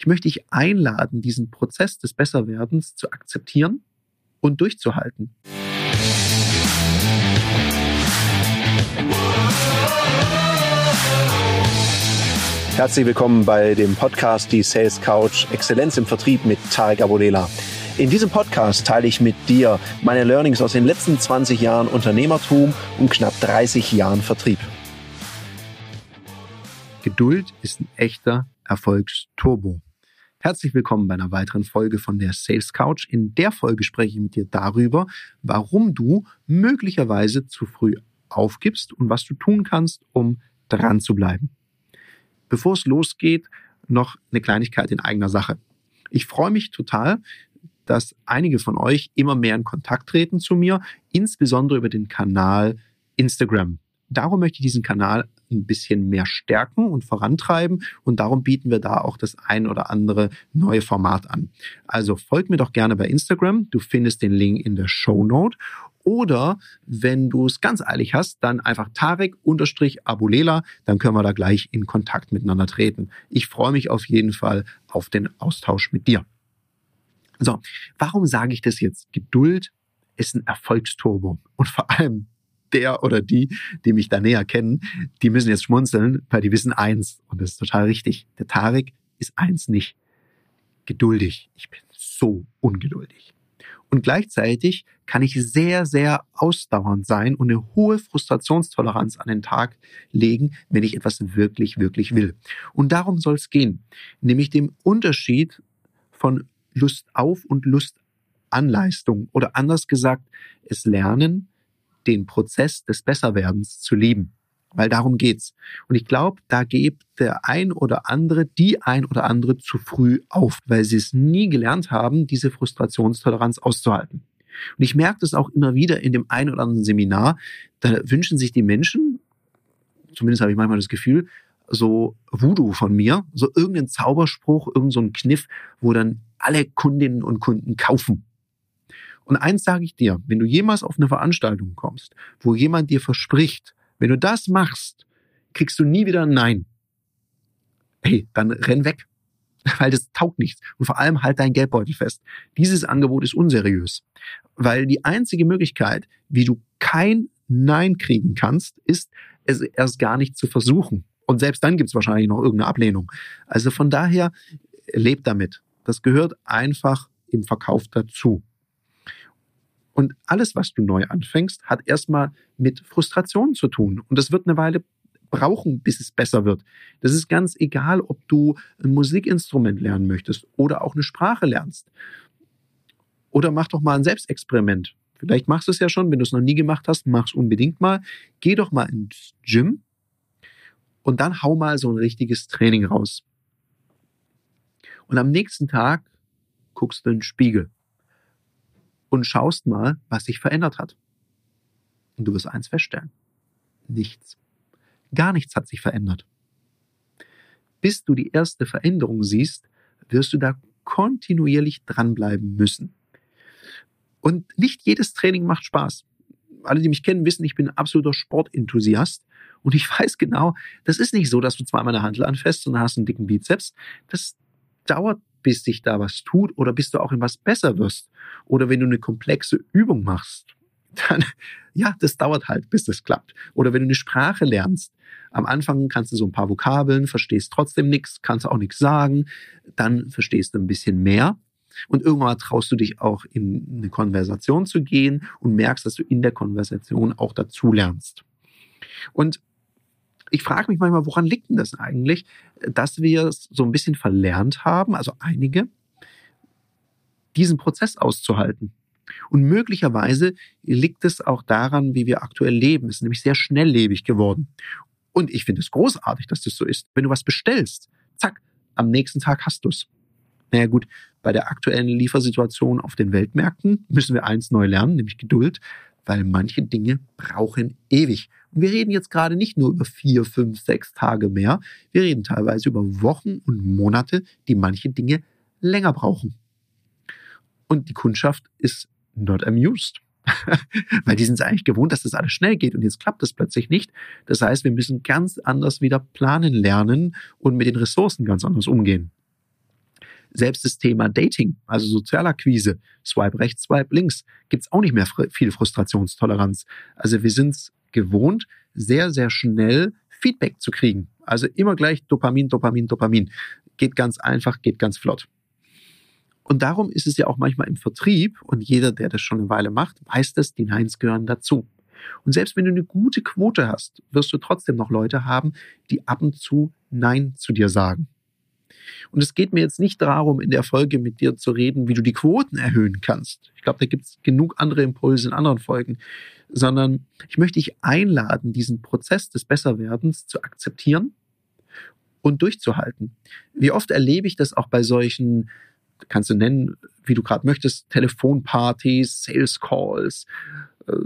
Ich möchte dich einladen, diesen Prozess des Besserwerdens zu akzeptieren und durchzuhalten. Herzlich willkommen bei dem Podcast Die Sales Couch Exzellenz im Vertrieb mit Tarek Abodela. In diesem Podcast teile ich mit dir meine Learnings aus den letzten 20 Jahren Unternehmertum und knapp 30 Jahren Vertrieb. Geduld ist ein echter Erfolgsturbo. Herzlich willkommen bei einer weiteren Folge von der Sales Couch. In der Folge spreche ich mit dir darüber, warum du möglicherweise zu früh aufgibst und was du tun kannst, um dran zu bleiben. Bevor es losgeht, noch eine Kleinigkeit in eigener Sache. Ich freue mich total, dass einige von euch immer mehr in Kontakt treten zu mir, insbesondere über den Kanal Instagram. Darum möchte ich diesen Kanal ein bisschen mehr stärken und vorantreiben und darum bieten wir da auch das ein oder andere neue Format an. Also folgt mir doch gerne bei Instagram. Du findest den Link in der Show Note oder wenn du es ganz eilig hast, dann einfach Tarek-Abulela, dann können wir da gleich in Kontakt miteinander treten. Ich freue mich auf jeden Fall auf den Austausch mit dir. So, warum sage ich das jetzt? Geduld ist ein Erfolgsturbo. Und vor allem der oder die, die mich da näher kennen, die müssen jetzt schmunzeln, weil die wissen eins. Und das ist total richtig. Der Tarek ist eins nicht. Geduldig. Ich bin so ungeduldig. Und gleichzeitig kann ich sehr, sehr ausdauernd sein und eine hohe Frustrationstoleranz an den Tag legen, wenn ich etwas wirklich, wirklich will. Und darum soll es gehen. Nämlich dem Unterschied von Lust auf und Lust an Leistung. Oder anders gesagt, es lernen, den Prozess des Besserwerdens zu lieben. Weil darum geht's. Und ich glaube, da gibt der ein oder andere, die ein oder andere zu früh auf, weil sie es nie gelernt haben, diese Frustrationstoleranz auszuhalten. Und ich merke das auch immer wieder in dem ein oder anderen Seminar. Da wünschen sich die Menschen, zumindest habe ich manchmal das Gefühl, so Voodoo von mir, so irgendeinen Zauberspruch, irgendeinen so Kniff, wo dann alle Kundinnen und Kunden kaufen. Und eins sage ich dir, wenn du jemals auf eine Veranstaltung kommst, wo jemand dir verspricht, wenn du das machst, kriegst du nie wieder ein Nein. Hey, dann renn weg, weil das taugt nichts. Und vor allem halt dein Geldbeutel fest. Dieses Angebot ist unseriös, weil die einzige Möglichkeit, wie du kein Nein kriegen kannst, ist, es erst gar nicht zu versuchen. Und selbst dann gibt es wahrscheinlich noch irgendeine Ablehnung. Also von daher, lebt damit. Das gehört einfach im Verkauf dazu. Und alles, was du neu anfängst, hat erstmal mit Frustration zu tun. Und das wird eine Weile brauchen, bis es besser wird. Das ist ganz egal, ob du ein Musikinstrument lernen möchtest oder auch eine Sprache lernst. Oder mach doch mal ein Selbstexperiment. Vielleicht machst du es ja schon, wenn du es noch nie gemacht hast, mach es unbedingt mal. Geh doch mal ins Gym und dann hau mal so ein richtiges Training raus. Und am nächsten Tag guckst du in den Spiegel und schaust mal, was sich verändert hat. Und du wirst eins feststellen. Nichts. Gar nichts hat sich verändert. Bis du die erste Veränderung siehst, wirst du da kontinuierlich dranbleiben müssen. Und nicht jedes Training macht Spaß. Alle, die mich kennen, wissen, ich bin ein absoluter Sportenthusiast. Und ich weiß genau, das ist nicht so, dass du zweimal eine Handel anfasst und hast einen dicken Bizeps. Das dauert bis sich da was tut oder bis du auch in was besser wirst. Oder wenn du eine komplexe Übung machst, dann, ja, das dauert halt, bis das klappt. Oder wenn du eine Sprache lernst, am Anfang kannst du so ein paar Vokabeln, verstehst trotzdem nichts, kannst auch nichts sagen, dann verstehst du ein bisschen mehr. Und irgendwann traust du dich auch in eine Konversation zu gehen und merkst, dass du in der Konversation auch dazu lernst. Und ich frage mich manchmal, woran liegt denn das eigentlich, dass wir es so ein bisschen verlernt haben, also einige, diesen Prozess auszuhalten. Und möglicherweise liegt es auch daran, wie wir aktuell leben. Es ist nämlich sehr schnelllebig geworden. Und ich finde es großartig, dass das so ist. Wenn du was bestellst, zack, am nächsten Tag hast du es. Naja gut, bei der aktuellen Liefersituation auf den Weltmärkten müssen wir eins neu lernen, nämlich Geduld weil manche Dinge brauchen ewig. Und wir reden jetzt gerade nicht nur über vier, fünf, sechs Tage mehr, wir reden teilweise über Wochen und Monate, die manche Dinge länger brauchen. Und die Kundschaft ist not amused. weil die sind es eigentlich gewohnt, dass das alles schnell geht und jetzt klappt das plötzlich nicht. Das heißt, wir müssen ganz anders wieder planen lernen und mit den Ressourcen ganz anders umgehen. Selbst das Thema Dating, also Sozialakquise, Swipe rechts, Swipe links, gibt's auch nicht mehr viel Frustrationstoleranz. Also wir sind gewohnt, sehr, sehr schnell Feedback zu kriegen. Also immer gleich Dopamin, Dopamin, Dopamin. Geht ganz einfach, geht ganz flott. Und darum ist es ja auch manchmal im Vertrieb, und jeder, der das schon eine Weile macht, weiß das, die Neins gehören dazu. Und selbst wenn du eine gute Quote hast, wirst du trotzdem noch Leute haben, die ab und zu Nein zu dir sagen. Und es geht mir jetzt nicht darum, in der Folge mit dir zu reden, wie du die Quoten erhöhen kannst. Ich glaube, da gibt es genug andere Impulse in anderen Folgen, sondern ich möchte dich einladen, diesen Prozess des Besserwerdens zu akzeptieren und durchzuhalten. Wie oft erlebe ich das auch bei solchen, kannst du nennen, wie du gerade möchtest, Telefonpartys, Sales Calls,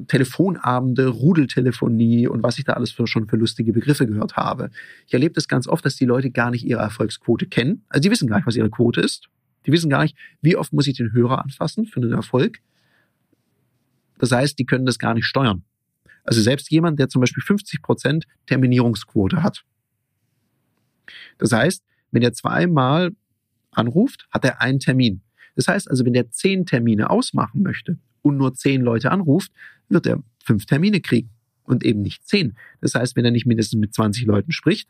Telefonabende, Rudeltelefonie und was ich da alles für, schon für lustige Begriffe gehört habe. Ich erlebe das ganz oft, dass die Leute gar nicht ihre Erfolgsquote kennen. Also die wissen gar nicht, was ihre Quote ist. Die wissen gar nicht, wie oft muss ich den Hörer anfassen für einen Erfolg. Das heißt, die können das gar nicht steuern. Also selbst jemand, der zum Beispiel 50 Prozent Terminierungsquote hat. Das heißt, wenn er zweimal anruft, hat er einen Termin. Das heißt also, wenn er zehn Termine ausmachen möchte und nur zehn Leute anruft, wird er fünf Termine kriegen und eben nicht zehn. Das heißt, wenn er nicht mindestens mit 20 Leuten spricht,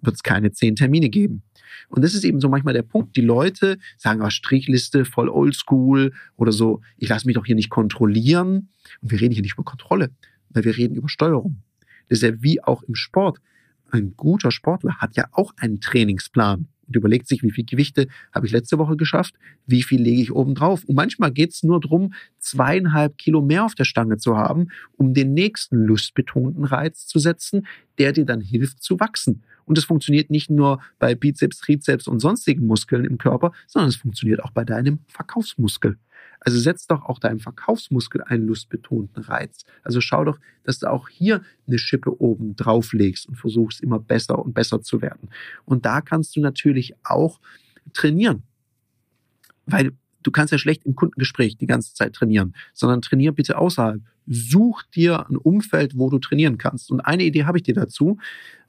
wird es keine zehn Termine geben. Und das ist eben so manchmal der Punkt. Die Leute sagen, oh, Strichliste, voll oldschool oder so, ich lasse mich doch hier nicht kontrollieren. Und wir reden hier nicht über Kontrolle, weil wir reden über Steuerung. Das ist ja wie auch im Sport. Ein guter Sportler hat ja auch einen Trainingsplan und überlegt sich, wie viel Gewichte habe ich letzte Woche geschafft, wie viel lege ich oben drauf. Und manchmal geht es nur darum, zweieinhalb Kilo mehr auf der Stange zu haben, um den nächsten lustbetonten Reiz zu setzen, der dir dann hilft zu wachsen. Und es funktioniert nicht nur bei Bizeps, Trizeps und sonstigen Muskeln im Körper, sondern es funktioniert auch bei deinem Verkaufsmuskel. Also setz doch auch deinem Verkaufsmuskel einen lustbetonten Reiz. Also schau doch, dass du auch hier eine Schippe oben drauflegst und versuchst immer besser und besser zu werden. Und da kannst du natürlich auch trainieren. Weil du kannst ja schlecht im Kundengespräch die ganze Zeit trainieren, sondern trainier bitte außerhalb. Such dir ein Umfeld, wo du trainieren kannst. Und eine Idee habe ich dir dazu.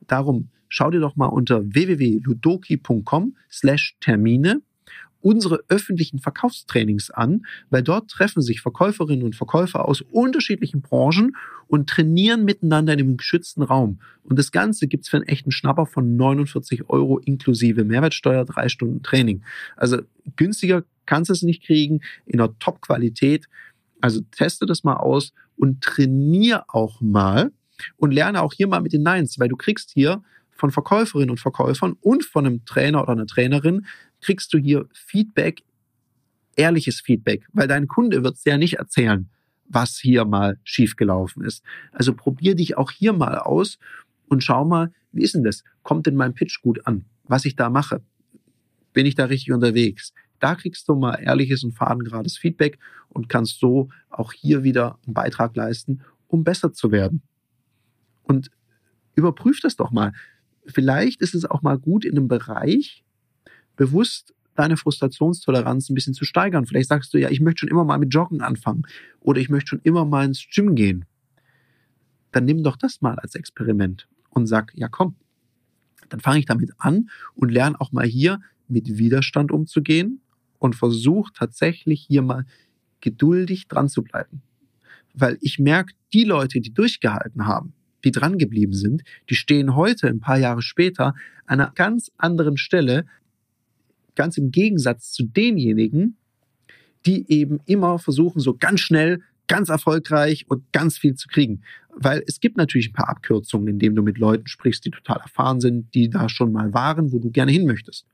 Darum schau dir doch mal unter www.ludoki.com slash Termine unsere öffentlichen Verkaufstrainings an, weil dort treffen sich Verkäuferinnen und Verkäufer aus unterschiedlichen Branchen und trainieren miteinander in einem geschützten Raum. Und das Ganze gibt's für einen echten Schnapper von 49 Euro inklusive Mehrwertsteuer, drei Stunden Training. Also günstiger kannst du es nicht kriegen, in einer Top-Qualität. Also teste das mal aus und trainier auch mal und lerne auch hier mal mit den Nines, weil du kriegst hier von Verkäuferinnen und Verkäufern und von einem Trainer oder einer Trainerin kriegst du hier Feedback, ehrliches Feedback, weil dein Kunde wird es ja nicht erzählen, was hier mal schiefgelaufen ist. Also probier dich auch hier mal aus und schau mal, wie ist denn das? Kommt denn mein Pitch gut an? Was ich da mache? Bin ich da richtig unterwegs? Da kriegst du mal ehrliches und fadengerades Feedback und kannst so auch hier wieder einen Beitrag leisten, um besser zu werden. Und überprüf das doch mal. Vielleicht ist es auch mal gut in einem Bereich, bewusst deine Frustrationstoleranz ein bisschen zu steigern. Vielleicht sagst du ja, ich möchte schon immer mal mit Joggen anfangen oder ich möchte schon immer mal ins Gym gehen. Dann nimm doch das mal als Experiment und sag, ja komm, dann fange ich damit an und lerne auch mal hier mit Widerstand umzugehen und versuche tatsächlich hier mal geduldig dran zu bleiben. Weil ich merke, die Leute, die durchgehalten haben, die dran geblieben sind, die stehen heute, ein paar Jahre später, an einer ganz anderen Stelle, ganz im Gegensatz zu denjenigen, die eben immer versuchen, so ganz schnell, ganz erfolgreich und ganz viel zu kriegen. Weil es gibt natürlich ein paar Abkürzungen, indem du mit Leuten sprichst, die total erfahren sind, die da schon mal waren, wo du gerne hin möchtest.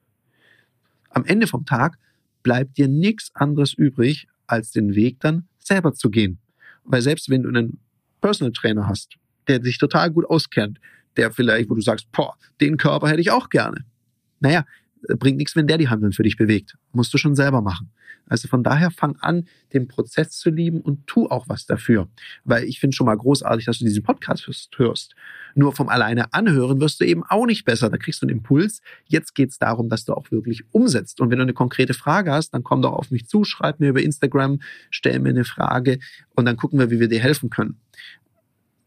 Am Ende vom Tag bleibt dir nichts anderes übrig, als den Weg dann selber zu gehen. Weil selbst wenn du einen Personal Trainer hast, der sich total gut auskennt, der vielleicht, wo du sagst, boah, den Körper hätte ich auch gerne. Naja, bringt nichts, wenn der die Handeln für dich bewegt. Musst du schon selber machen. Also von daher fang an, den Prozess zu lieben und tu auch was dafür. Weil ich finde schon mal großartig, dass du diesen Podcast hörst. Nur vom alleine anhören wirst du eben auch nicht besser. Da kriegst du einen Impuls. Jetzt geht es darum, dass du auch wirklich umsetzt. Und wenn du eine konkrete Frage hast, dann komm doch auf mich zu, schreib mir über Instagram, stell mir eine Frage und dann gucken wir, wie wir dir helfen können.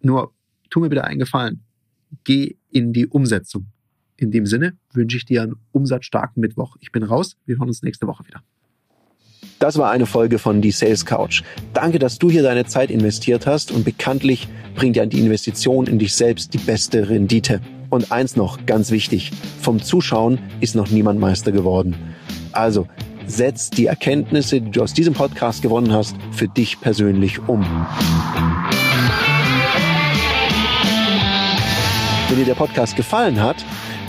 Nur tu mir bitte einen Gefallen. Geh in die Umsetzung In dem Sinne wünsche ich dir einen umsatzstarken Mittwoch. Ich bin raus. Wir hören uns nächste Woche wieder. Das war eine Folge von Die Sales Couch. Danke, dass du hier deine Zeit investiert hast und bekanntlich bringt ja die Investition in dich selbst die beste Rendite. Und eins noch, ganz wichtig, vom Zuschauen ist noch niemand Meister geworden. Also, setz die Erkenntnisse, die du aus diesem Podcast gewonnen hast, für dich persönlich um. Wenn dir der Podcast gefallen hat,